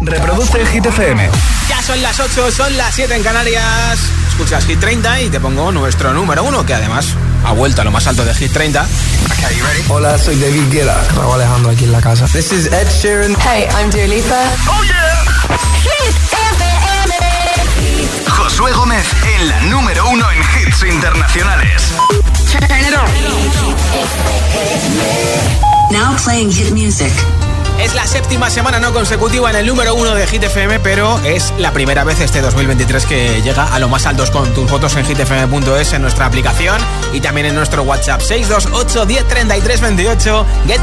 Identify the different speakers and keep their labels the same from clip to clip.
Speaker 1: Reproduce Hit FM.
Speaker 2: Ya son las 8, son las 7 en Canarias. Escuchas Hit 30 y te pongo nuestro número 1, que además ha vuelto a lo más alto de Hit 30.
Speaker 3: Okay, you ready? Hola, soy David Guetta. Raúl Alejandro aquí en la casa.
Speaker 4: This is Ed Sheeran. Hey, I'm Dua Lipa. Oh yeah.
Speaker 1: Hit FM. Josué Gómez en la número 1 en hits internacionales.
Speaker 5: Turn it on. Now playing hit music.
Speaker 2: Es la séptima semana no consecutiva en el número uno de Hit pero es la primera vez este 2023 que llega a lo más altos con tus fotos en hitfm.es, en nuestra aplicación y también en nuestro WhatsApp 628 10 33 28. Get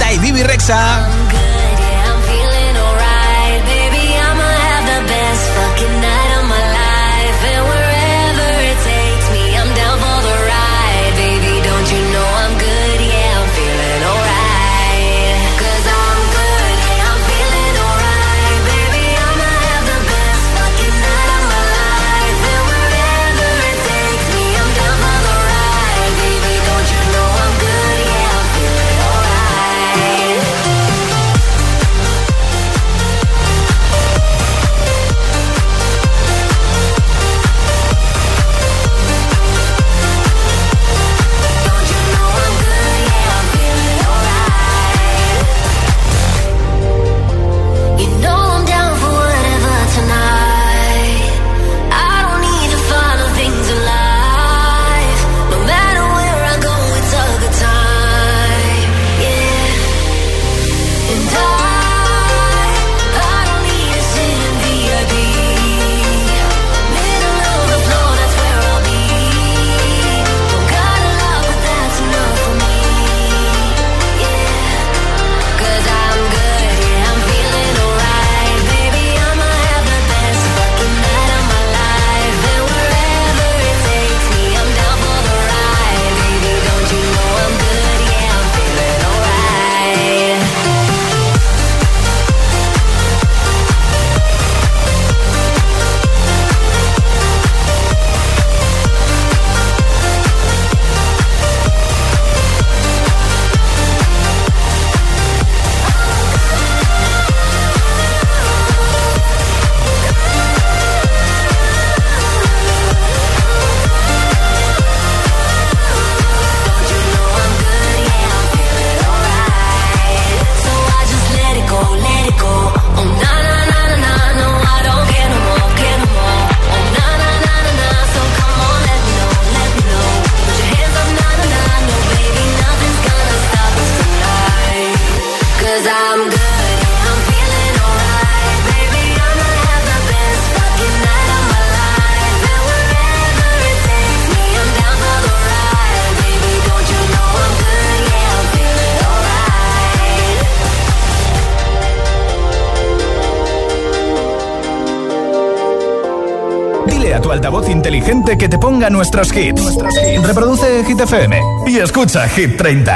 Speaker 2: que te ponga nuestros hits.
Speaker 1: Reproduce Hit FM
Speaker 2: y escucha Hit 30.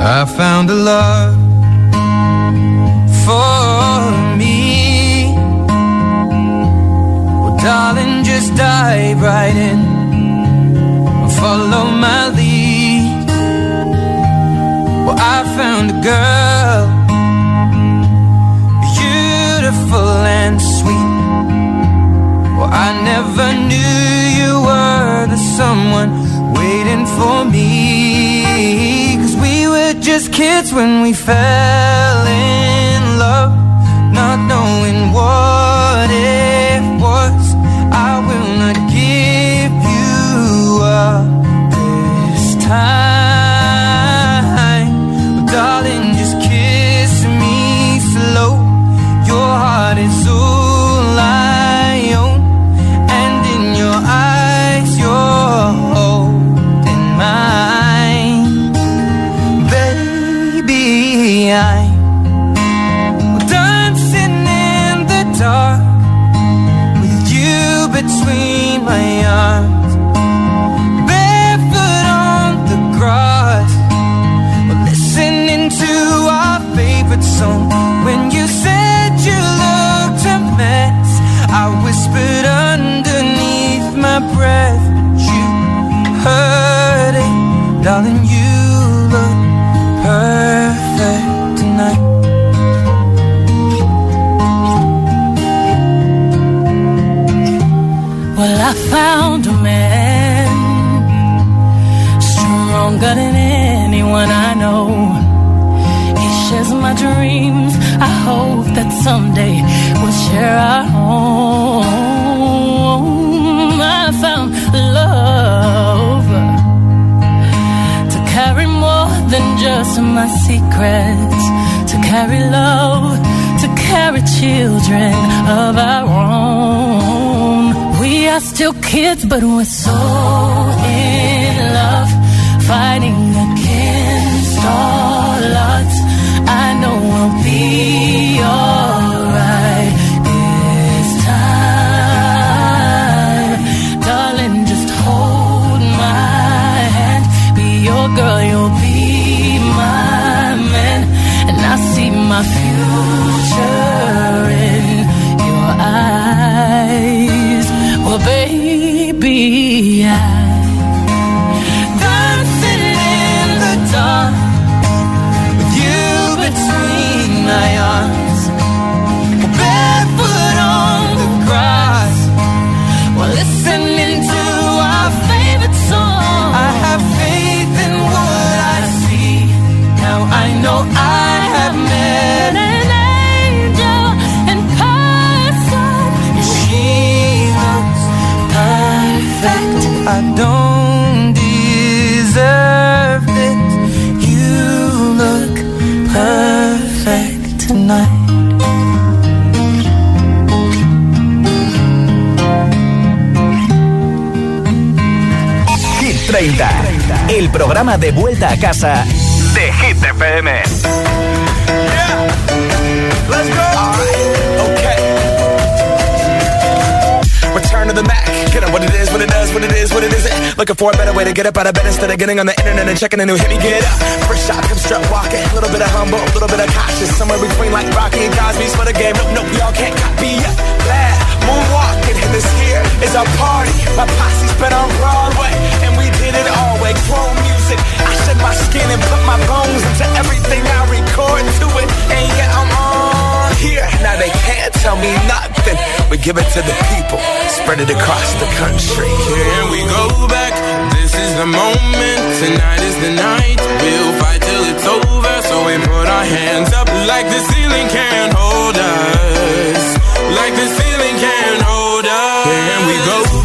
Speaker 6: I found a love for me. Well, darling, just dive right in. Follow my lead. Well, I found a girl. when we fell here home. I found love to carry more than just my secrets, to carry love, to carry children of our own. We are still kids, but we're so
Speaker 1: programa de vuelta a casa de Hit FM. Yeah. Let's go. Right. Return to the Mac. Get up what it is, what it does, what it is, what it isn't. Looking for a better way to get up out of bed instead of getting on the internet and checking a new hit. Me get up. First shot, come strut walking. A little bit of humble, a little bit of cautious. Somewhere between like Rocky and Cosby's for the game. Nope, nope, y'all can't copy. Yeah. Glad moonwalking. And this here is our party. My posse's been on Broadway. And did it all way. Chrome music. I shed my skin and put my bones into everything I record to it. And yet I'm on here.
Speaker 7: Now they can't tell me nothing. We give it to the people. Spread it across the country. Here we go back. This is the moment. Tonight is the night. We'll fight till it's over. So we put our hands up like the ceiling can't hold us. Like the ceiling can't hold us. Here we go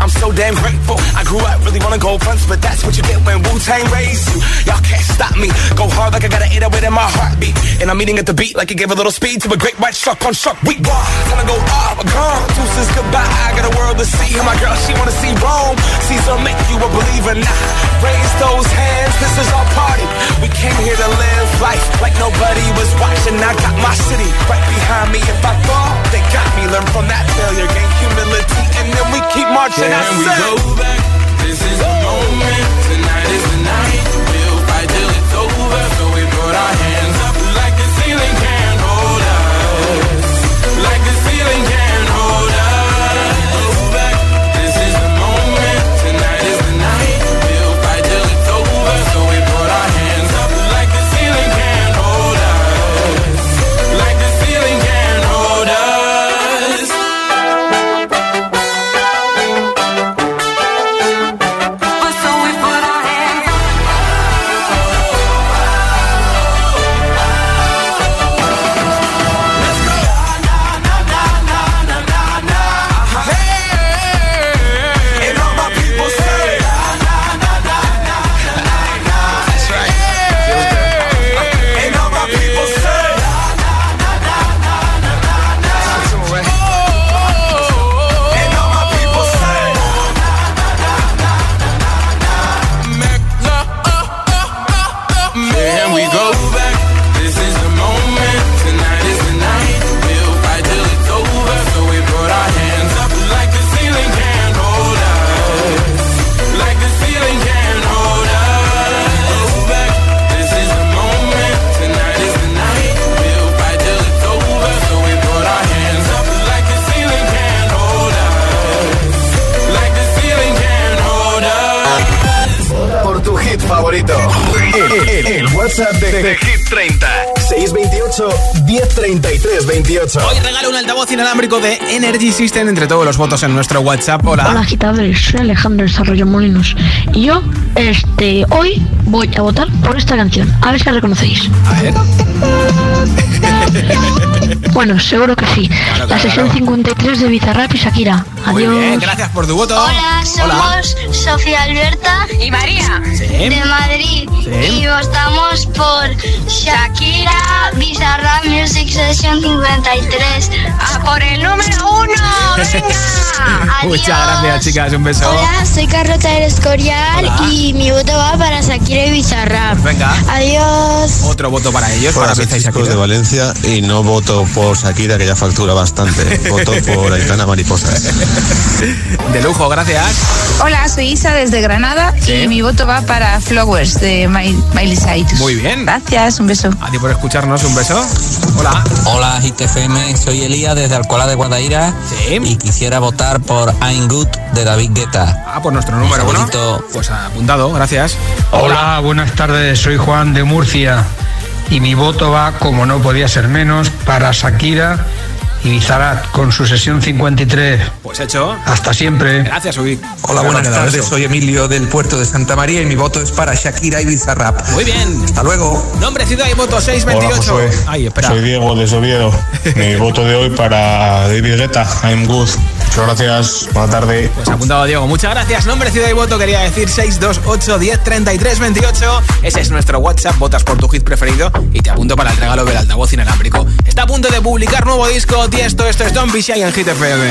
Speaker 7: I'm so damn grateful grew up really wanna go fronts, but that's what you get when Wu-Tang raised you. Y'all can't stop me. Go hard like I gotta eat it in my heartbeat. And I'm eating at the beat like it gave a little speed to a great white shark on shark. We raw. Time to go off, oh, gone. Deuces goodbye. I got a world to see. And my girl, she wanna see Rome. Caesar make you a believer now. Nah, raise those hands. This is our party. We came here to live life like nobody was watching. I got my city right behind me. If I fall, they got me. Learn from that failure, gain humility, and then we keep marching. Can
Speaker 8: I we go back? This is the moment. Tonight is the night. We'll fight till it's over. So we put our hands.
Speaker 2: inalámbrico de Energy System entre todos los votos en nuestro WhatsApp. Hola.
Speaker 9: Hola, agitadores. Soy Alejandro Desarrollo Molinos. Y yo, este, hoy voy a votar por esta canción. A ver si la reconocéis. bueno, seguro que sí. la sesión 53 de Bizarrap y Shakira.
Speaker 10: Adiós. gracias
Speaker 11: por
Speaker 10: tu voto.
Speaker 11: Hola, somos Sofía Alberta y María de Madrid. Y votamos por Shakira Bizarrap Music Session 53. A ah, por el número Venga. Muchas gracias, chicas. Un beso. Hola, soy
Speaker 12: Carlota
Speaker 10: del
Speaker 12: Escorial y mi voto va para Shakira y Bizarra. Venga. Adiós.
Speaker 10: Otro voto para ellos, para Bizarra
Speaker 13: y de Valencia y no voto por Shakira, que ya factura bastante. voto por Aitana Mariposa.
Speaker 2: De lujo, gracias.
Speaker 14: Hola, soy Isa desde Granada y mi voto va para Flowers de Miley Cyrus.
Speaker 2: Muy bien. Gracias,
Speaker 14: un beso. A
Speaker 2: ti por escucharnos, un beso.
Speaker 15: Hola. Hola, ITFM. Soy Elías desde Alcalá de Guadaí y quisiera votar por I'm Good de David Guetta.
Speaker 2: Ah, por pues nuestro número bonito, Pues ha apuntado, gracias.
Speaker 16: Hola. Hola, buenas tardes. Soy Juan de Murcia. Y mi voto va, como no podía ser menos, para Shakira Ibizarat con su sesión 53.
Speaker 2: Pues hecho.
Speaker 16: Hasta siempre.
Speaker 2: Gracias, Ubi.
Speaker 17: Hola, buenas tardes. Soy Emilio del puerto de Santa María y mi voto es para Shakira y Bizarrap.
Speaker 2: Muy bien. Hasta luego. Nombre, ciudad y voto 628.
Speaker 18: Soy Diego de Oviedo. mi voto de hoy para David Guetta. I'm good. Muchas gracias, buena tarde.
Speaker 2: Pues apuntado Diego, muchas gracias. Nombre, ciudad y voto quería decir 628 10 28. Ese es nuestro WhatsApp, votas por tu hit preferido y te apunto para el regalo del altavoz inalámbrico. Está a punto de publicar nuevo disco, Tiesto, esto es Don Bishai en Hit FM.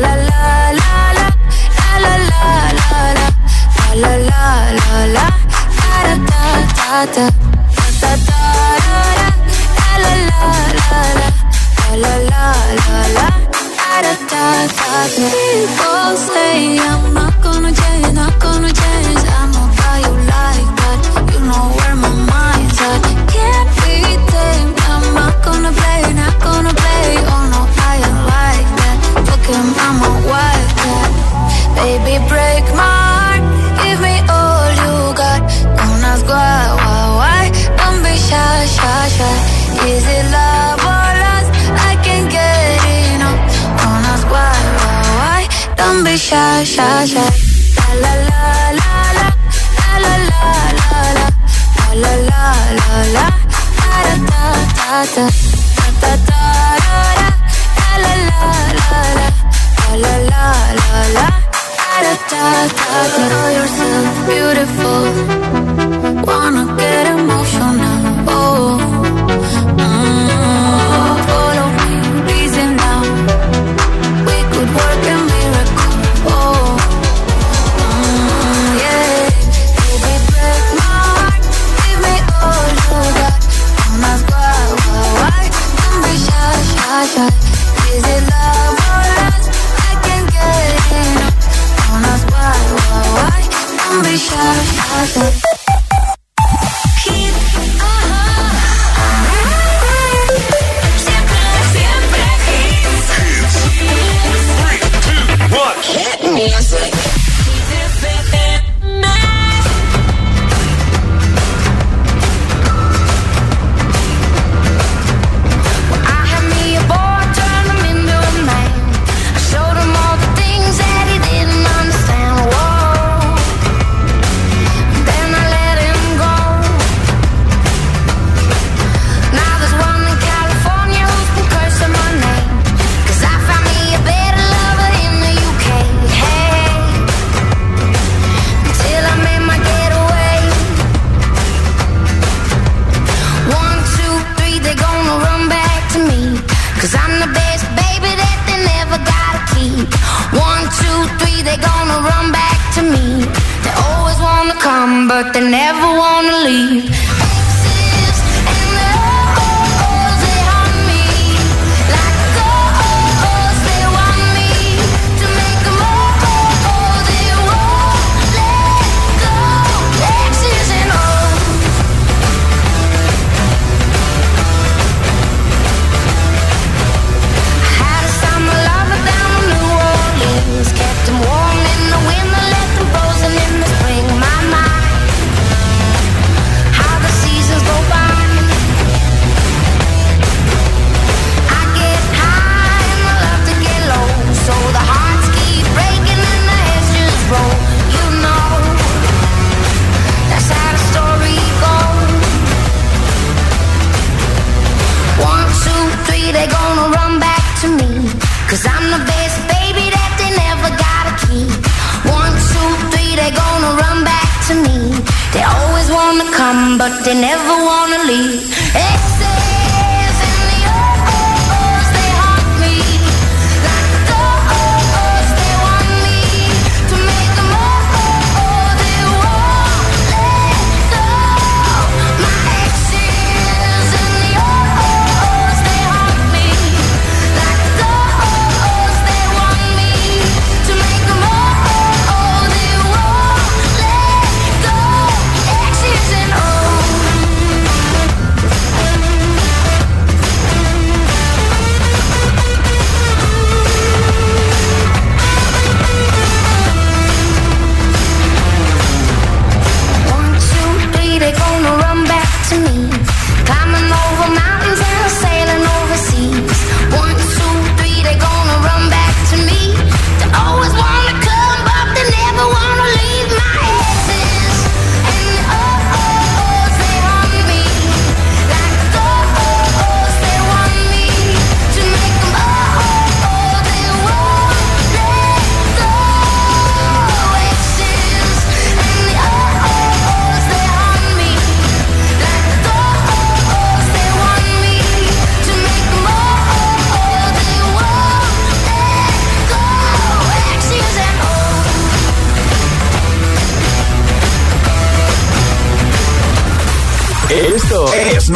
Speaker 19: la la la la la la la la la la la la la da da da da da da la la la la la la la la la da da da People say I'm not gonna change, not gonna change. I'm not how you like that. You know where my mind's at. pasa. La la la la la, la la la la la, la la la la la, la la la la la.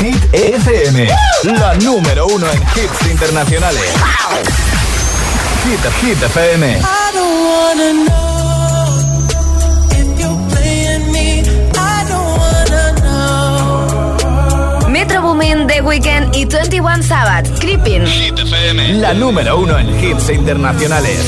Speaker 1: Hit FM, la número uno en hits internacionales. Hit, Hit FM. I don't wanna know
Speaker 20: Metro Boomin, The Weeknd y 21 Sabbath, Creeping. Hit
Speaker 1: FM, la número uno en hits internacionales.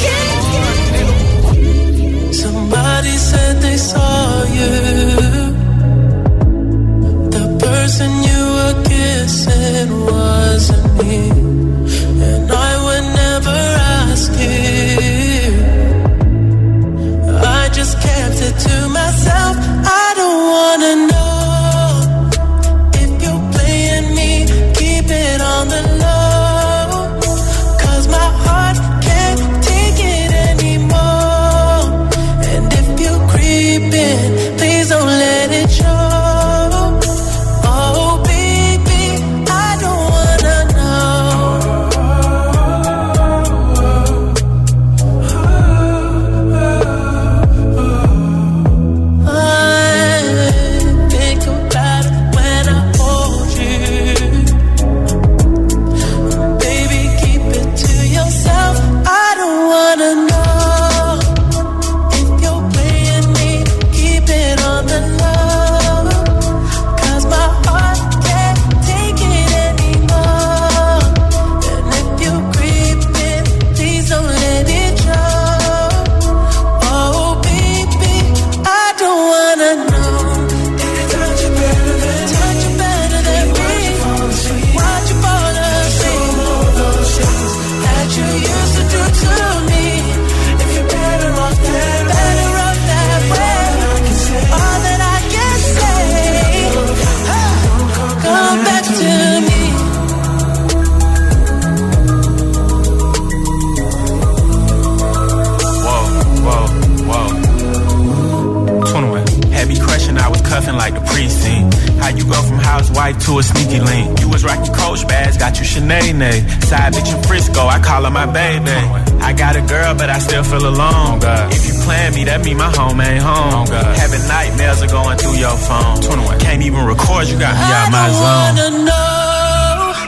Speaker 21: rock your coach bags got you shenanay. Side bitch in Frisco, I call her my baby. I got a girl, but I still feel alone. Oh, if you plan me, that mean my home ain't home. Oh, Having nightmares are going through your phone. Can't even record, you got me out
Speaker 22: my zone. I wanna know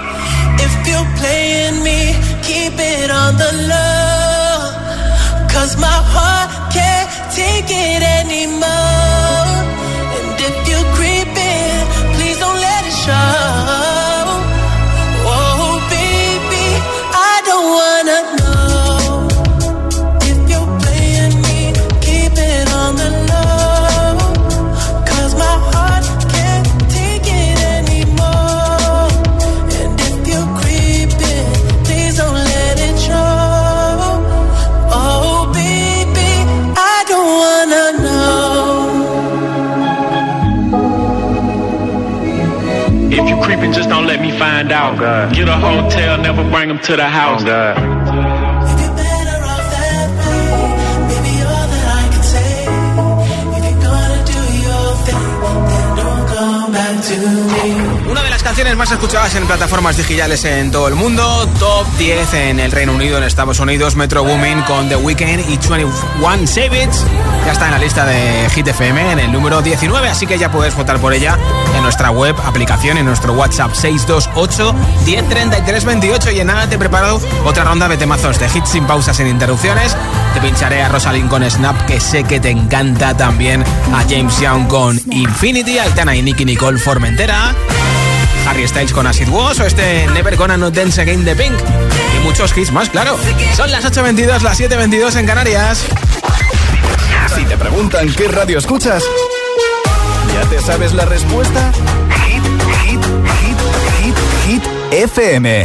Speaker 22: if you playing me, keep it on the low. Cause my heart can't take it anymore.
Speaker 21: find out. Oh, Get a hotel, never bring them to the oh, house.
Speaker 2: canciones más escuchadas en plataformas digitales en todo el mundo. Top 10 en el Reino Unido, en Estados Unidos. Metro Woman con The Weeknd y 21 Savage. Ya está en la lista de Hit FM en el número 19, así que ya puedes votar por ella en nuestra web, aplicación, en nuestro WhatsApp 628 103328. Y en nada te he preparado otra ronda de temazos de hits sin pausas, sin interrupciones. Te pincharé a Rosalind con Snap, que sé que te encanta también. A James Young con Infinity, Altana y Nicky Nicole Formentera. Harry Styles con Acid o este Never Gonna No Dance Again de Pink. Y muchos hits más, claro. Son las 8.22, las 7.22 en Canarias. Si te preguntan qué radio escuchas, ¿ya te sabes la respuesta? Hit, hit, hit, hit, hit, FM.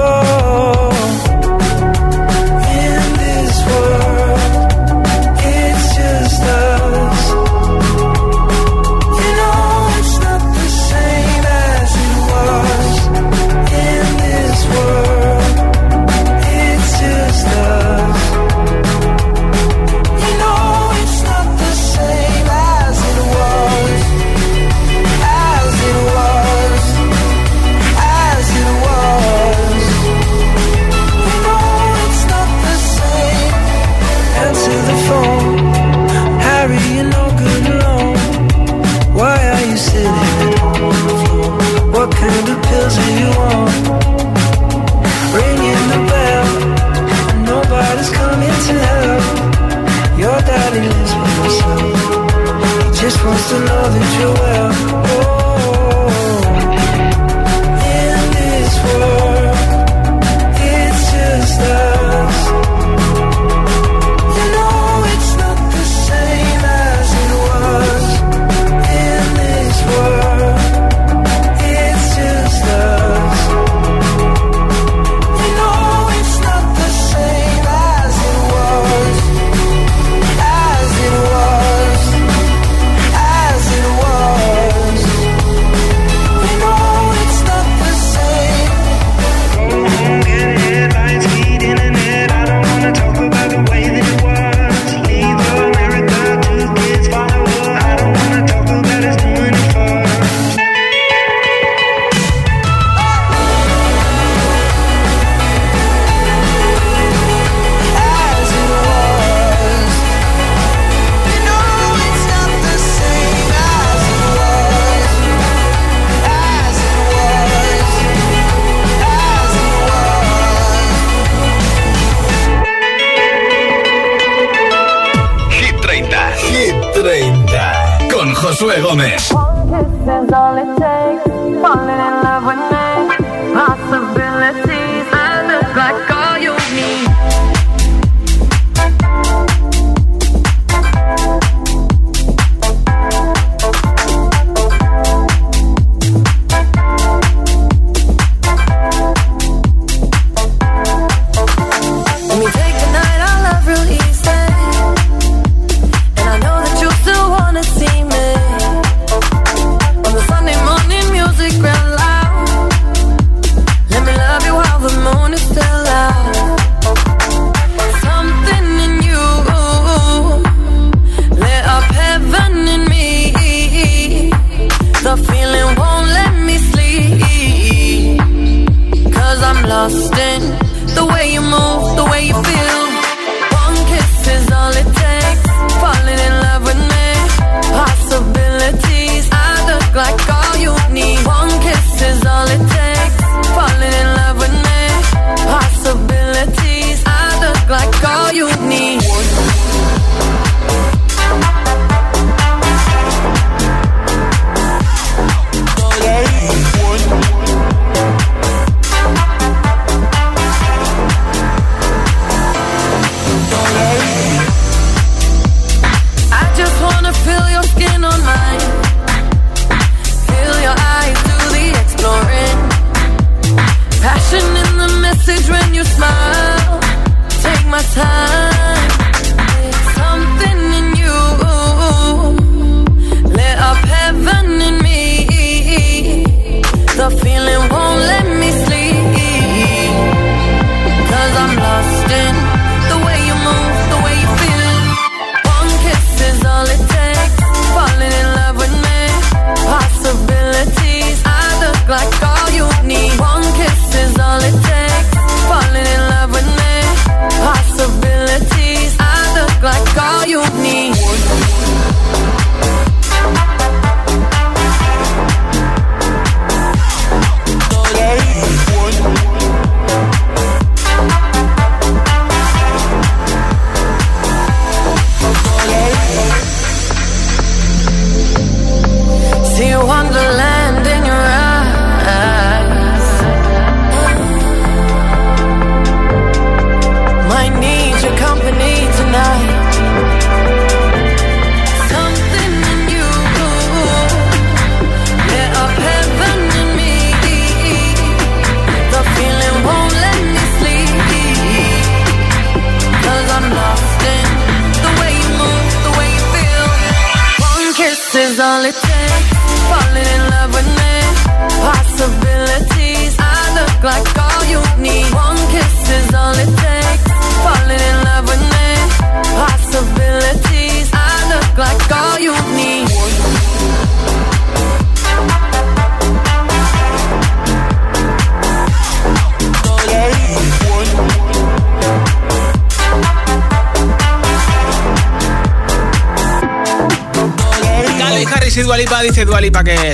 Speaker 23: Josué One kiss is all it takes, falling in love with me.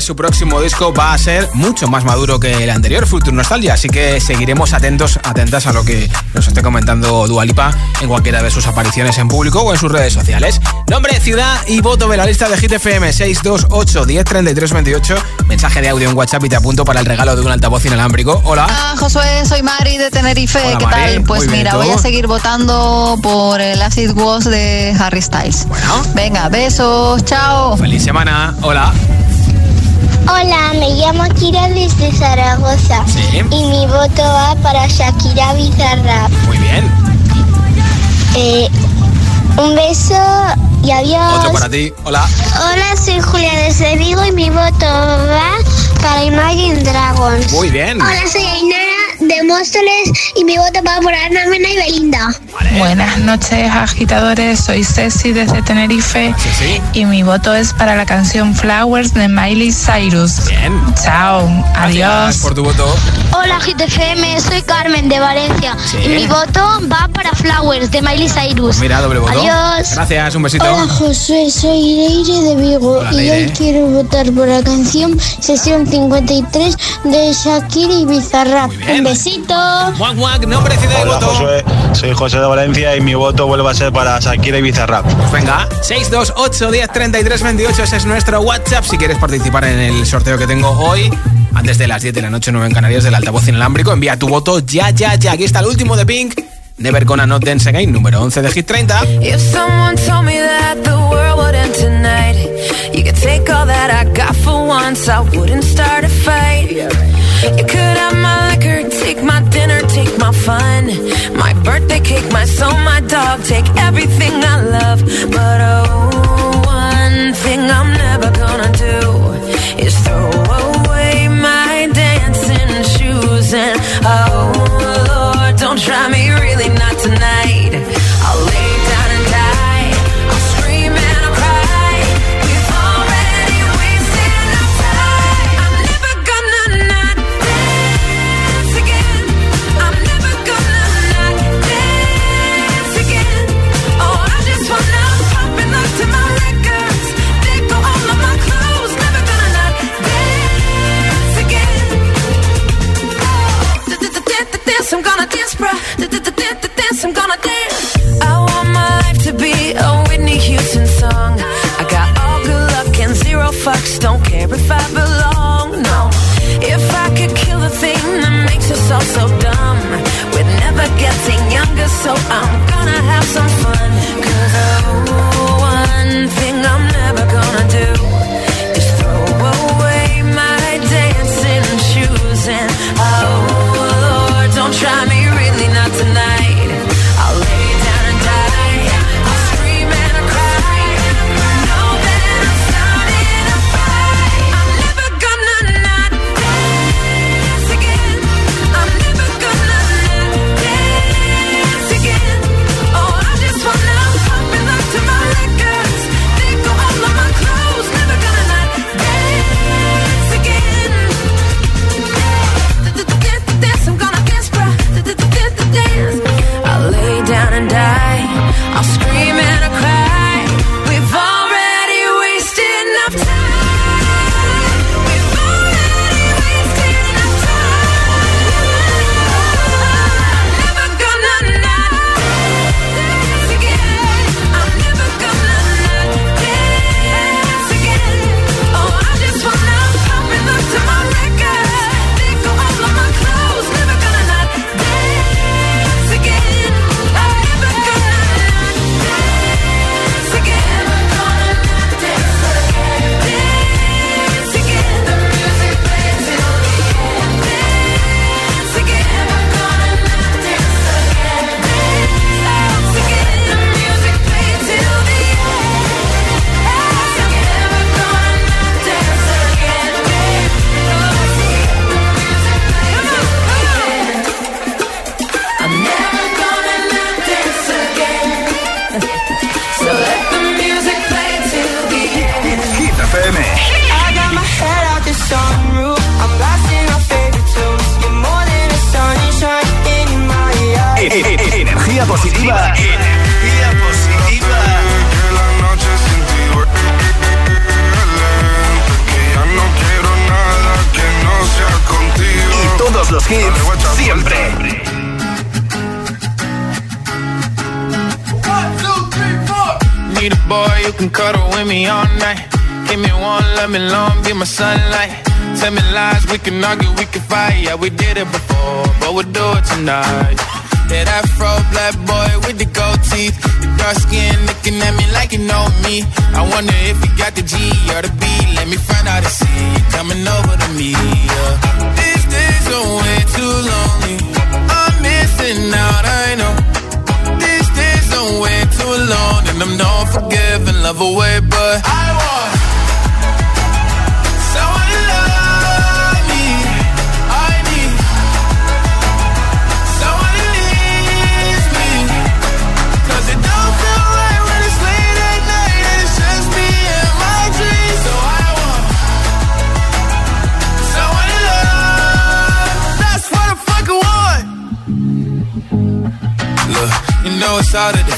Speaker 2: su próximo disco va a ser mucho más maduro que el anterior, Future Nostalgia. Así que seguiremos atentos, atentas a lo que nos esté comentando Dualipa en cualquiera de sus apariciones en público o en sus redes sociales. Nombre, ciudad y voto de la lista de Hit FM 628 103328. Mensaje de audio en WhatsApp y te apunto para el regalo de un altavoz inalámbrico. Hola. Hola ah,
Speaker 24: Josué, soy Mari de Tenerife. ¿Qué tal? Pues mira, voy a seguir votando por el Acid Wash de Harry Styles. Bueno. Venga, besos, chao.
Speaker 2: Feliz semana. Hola.
Speaker 25: Hola, me llamo Kira desde Zaragoza. Y mi voto va para Shakira Bizarra.
Speaker 2: Muy bien.
Speaker 25: Eh, un beso y adiós.
Speaker 2: Otro para ti. Hola.
Speaker 26: Hola, soy Julia desde Vigo y mi voto va para Imagine Dragons.
Speaker 2: Muy bien.
Speaker 27: Hola, soy Ainara de Móstoles y mi voto va por Ana Mena y Belinda.
Speaker 28: Buenas noches, agitadores. Soy Ceci desde Tenerife y mi voto es para la canción Flowers de Miley Cyrus. Chao, adiós. Gracias
Speaker 2: por tu voto.
Speaker 29: Hola, GTFM. Soy Carmen de Valencia y mi voto va para Flowers de Miley Cyrus. Pues
Speaker 2: mira, doble voto.
Speaker 29: Adiós.
Speaker 2: Gracias, un besito.
Speaker 30: Hola, José. Soy Leire de Vigo y hoy quiero votar por la canción Sesión 53 de Shakira y Bizarrap. Un
Speaker 31: Guac, guac, nombre, voto. Soy José de Valencia y mi voto vuelve a ser para Shakira y
Speaker 2: Bizarrap. venga, 628 10 33 28, ese es nuestro WhatsApp si quieres participar en el sorteo que tengo hoy. Antes de las 10 de la noche, 9 en Canarias, del altavoz inalámbrico, envía tu voto ya, ya, ya. Aquí está el último de Pink, Never Gonna Not Dance Again, número 11 de Hit 30. me world tonight, you could take all that a fight. You could have Take my dinner, take my fun, my birthday cake, my soul, my dog. Take everything I love, but oh, one thing I'm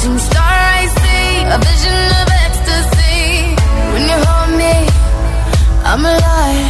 Speaker 32: star I see a vision of ecstasy when you hold me I'm alive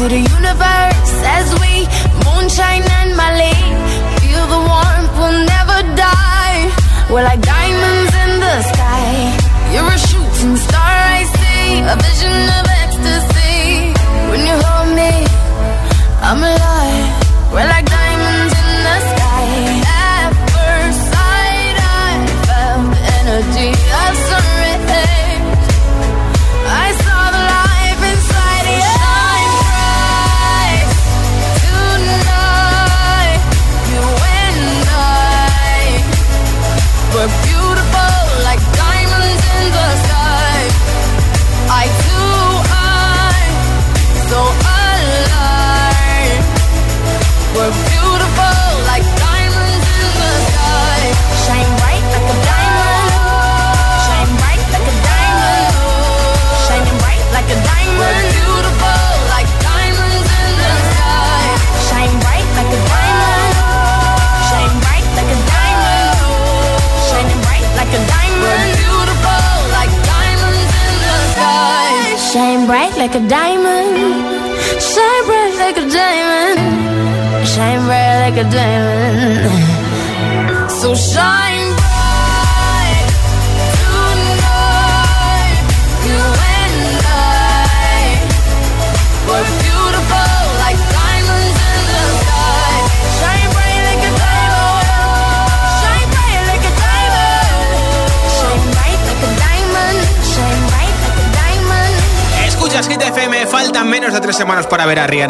Speaker 32: to the universe as we moonshine and Mali. Feel the warmth, will never die. We're like diamonds in the sky. You're a shooting star, I see. A vision of ecstasy. When you hold me, I'm in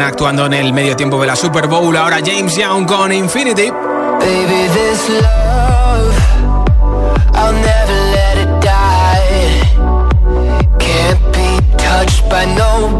Speaker 2: actuando en el medio tiempo de la Super Bowl. Ahora James Young con Infinity. Baby, this love, I'll never let it die. Can't be touched by no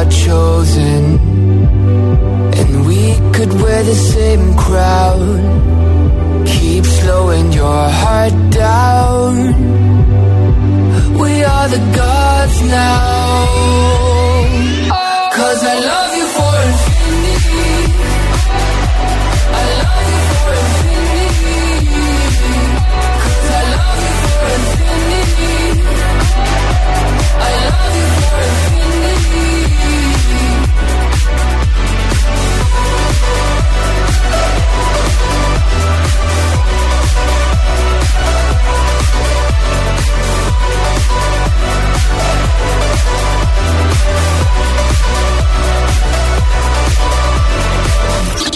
Speaker 2: are chosen And we could wear the same crown Keep slowing your heart down We are the gods now Cause I love you for infinity I love you for infinity Cause I love you for infinity I love you for infinity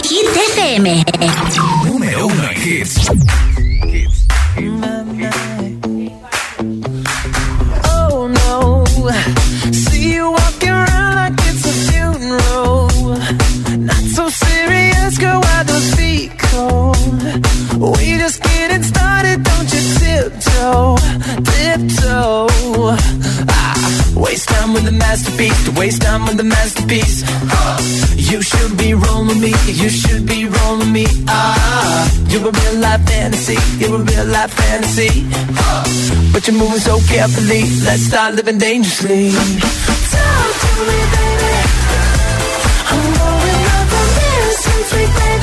Speaker 2: Hit DCM. Número 1G. You should be rolling me up. You're a real life fantasy. You're a real life fantasy. but you're moving so carefully. Let's start living dangerously. Talk to me, baby. I'm going up on this and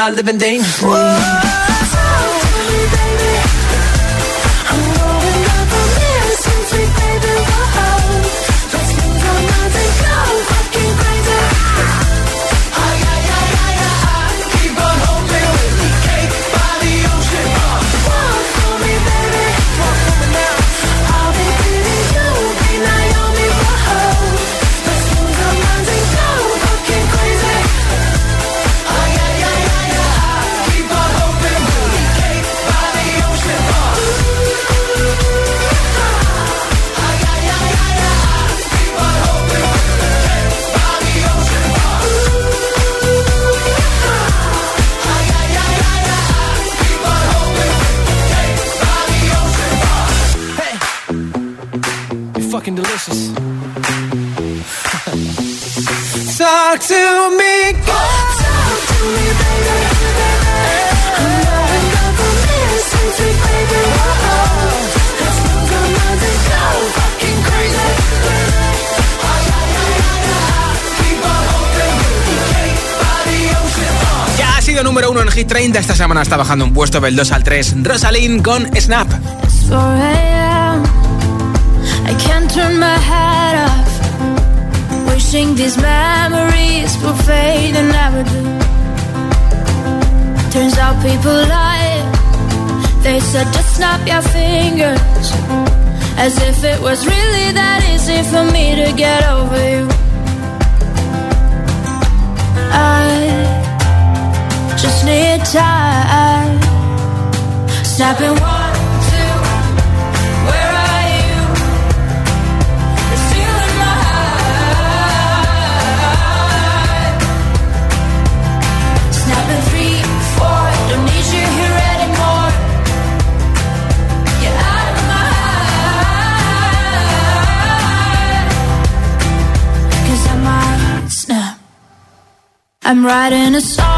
Speaker 2: I living in Whoa. número uno en Hit 30 esta semana está bajando un puesto del 2 al 3. Rosalind con Snap. I can't turn my head off. Wishing these memories will fade and never do. Turns out people lie. They said just snap your fingers. As if it was really that easy for me to get over you. I just need time.
Speaker 33: in one, two, where are you? You're stealing my heart. Snapping three, four, don't need you here anymore. you out of my heart. Cause I might snap. I'm writing a song.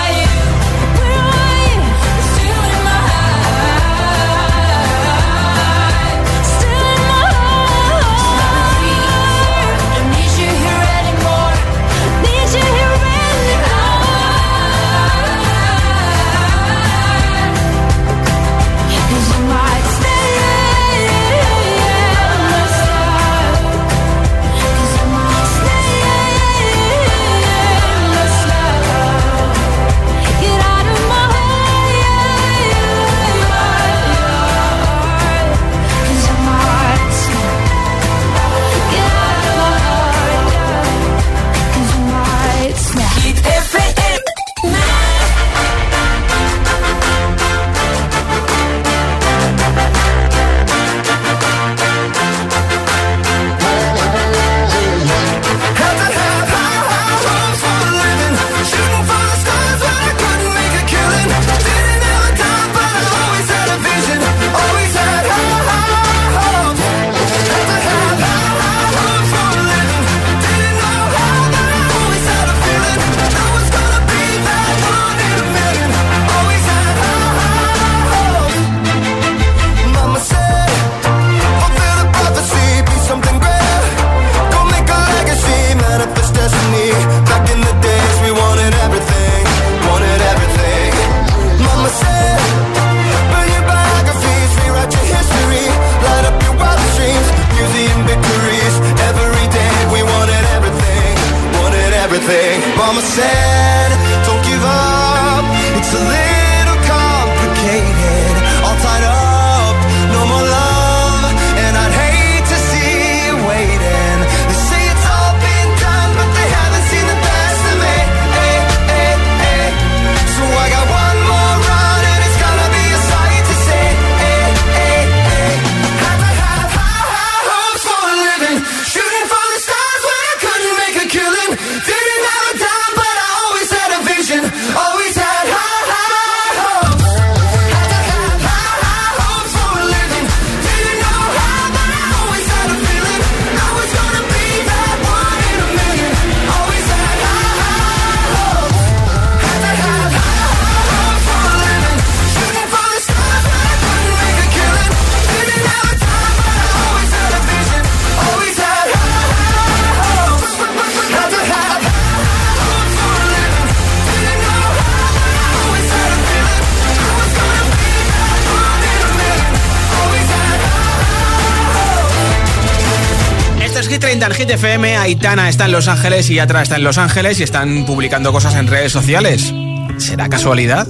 Speaker 2: Aitana está en Los Ángeles y Atra está en Los Ángeles y están publicando cosas en redes sociales. ¿Será casualidad?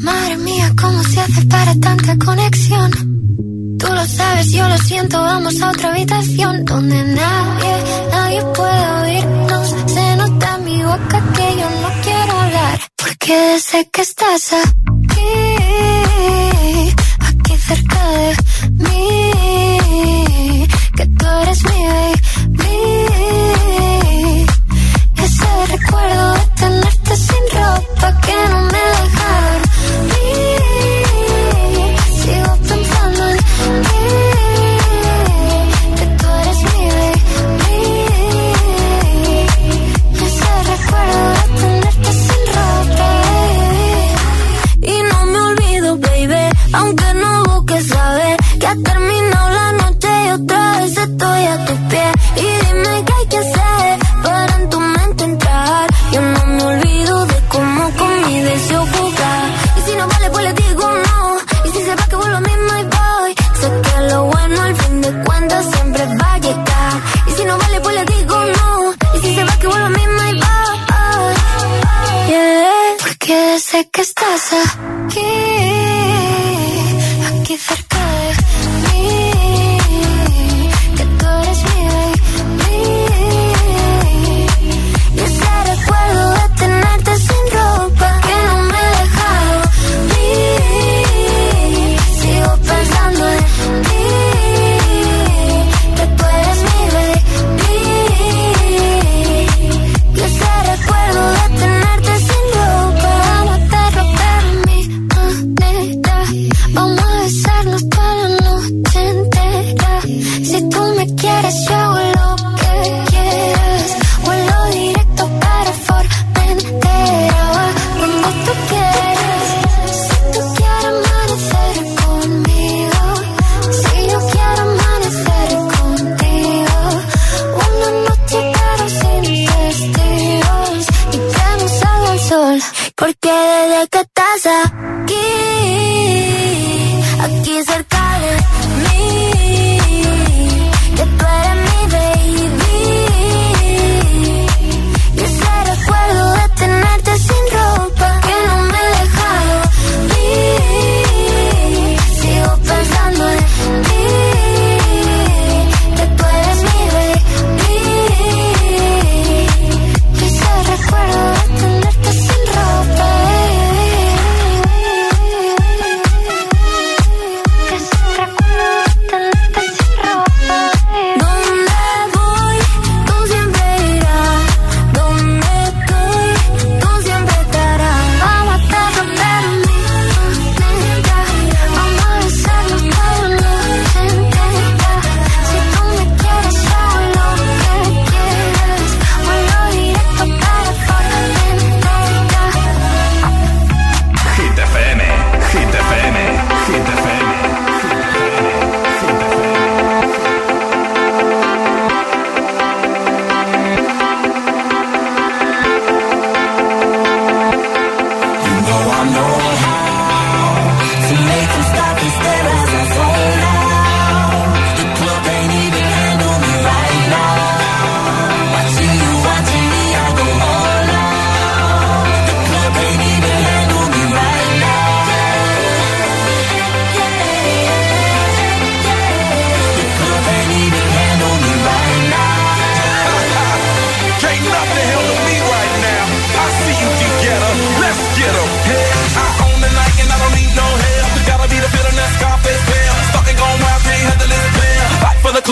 Speaker 34: Madre mía, ¿cómo se hace para tanta conexión? Tú lo sabes, yo lo siento, vamos a otra habitación donde nadie, nadie pueda oírnos. Se nota mi boca que yo no quiero hablar, porque sé que estás aquí.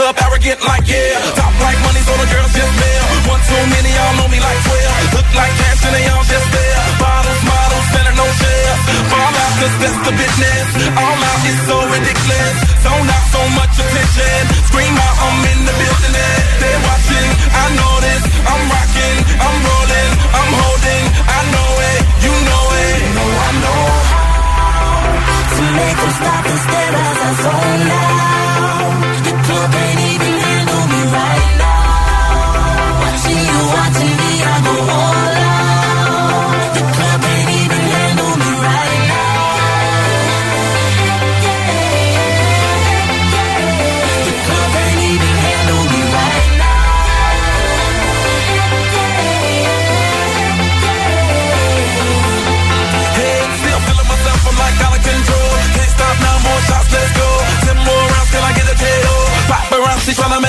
Speaker 35: up arrogant like yeah. Top like money's on the girls just male. One too many, y'all know me like 12. Look like cash and they all just there. Bottles, models, better no share. Fall out, cause that's the business. All out is so ridiculous. So not so much attention. Scream out, I'm in the business. They watching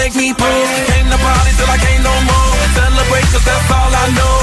Speaker 35: make me pull, Came to party till I can't no more. Celebrate cause that's all I know.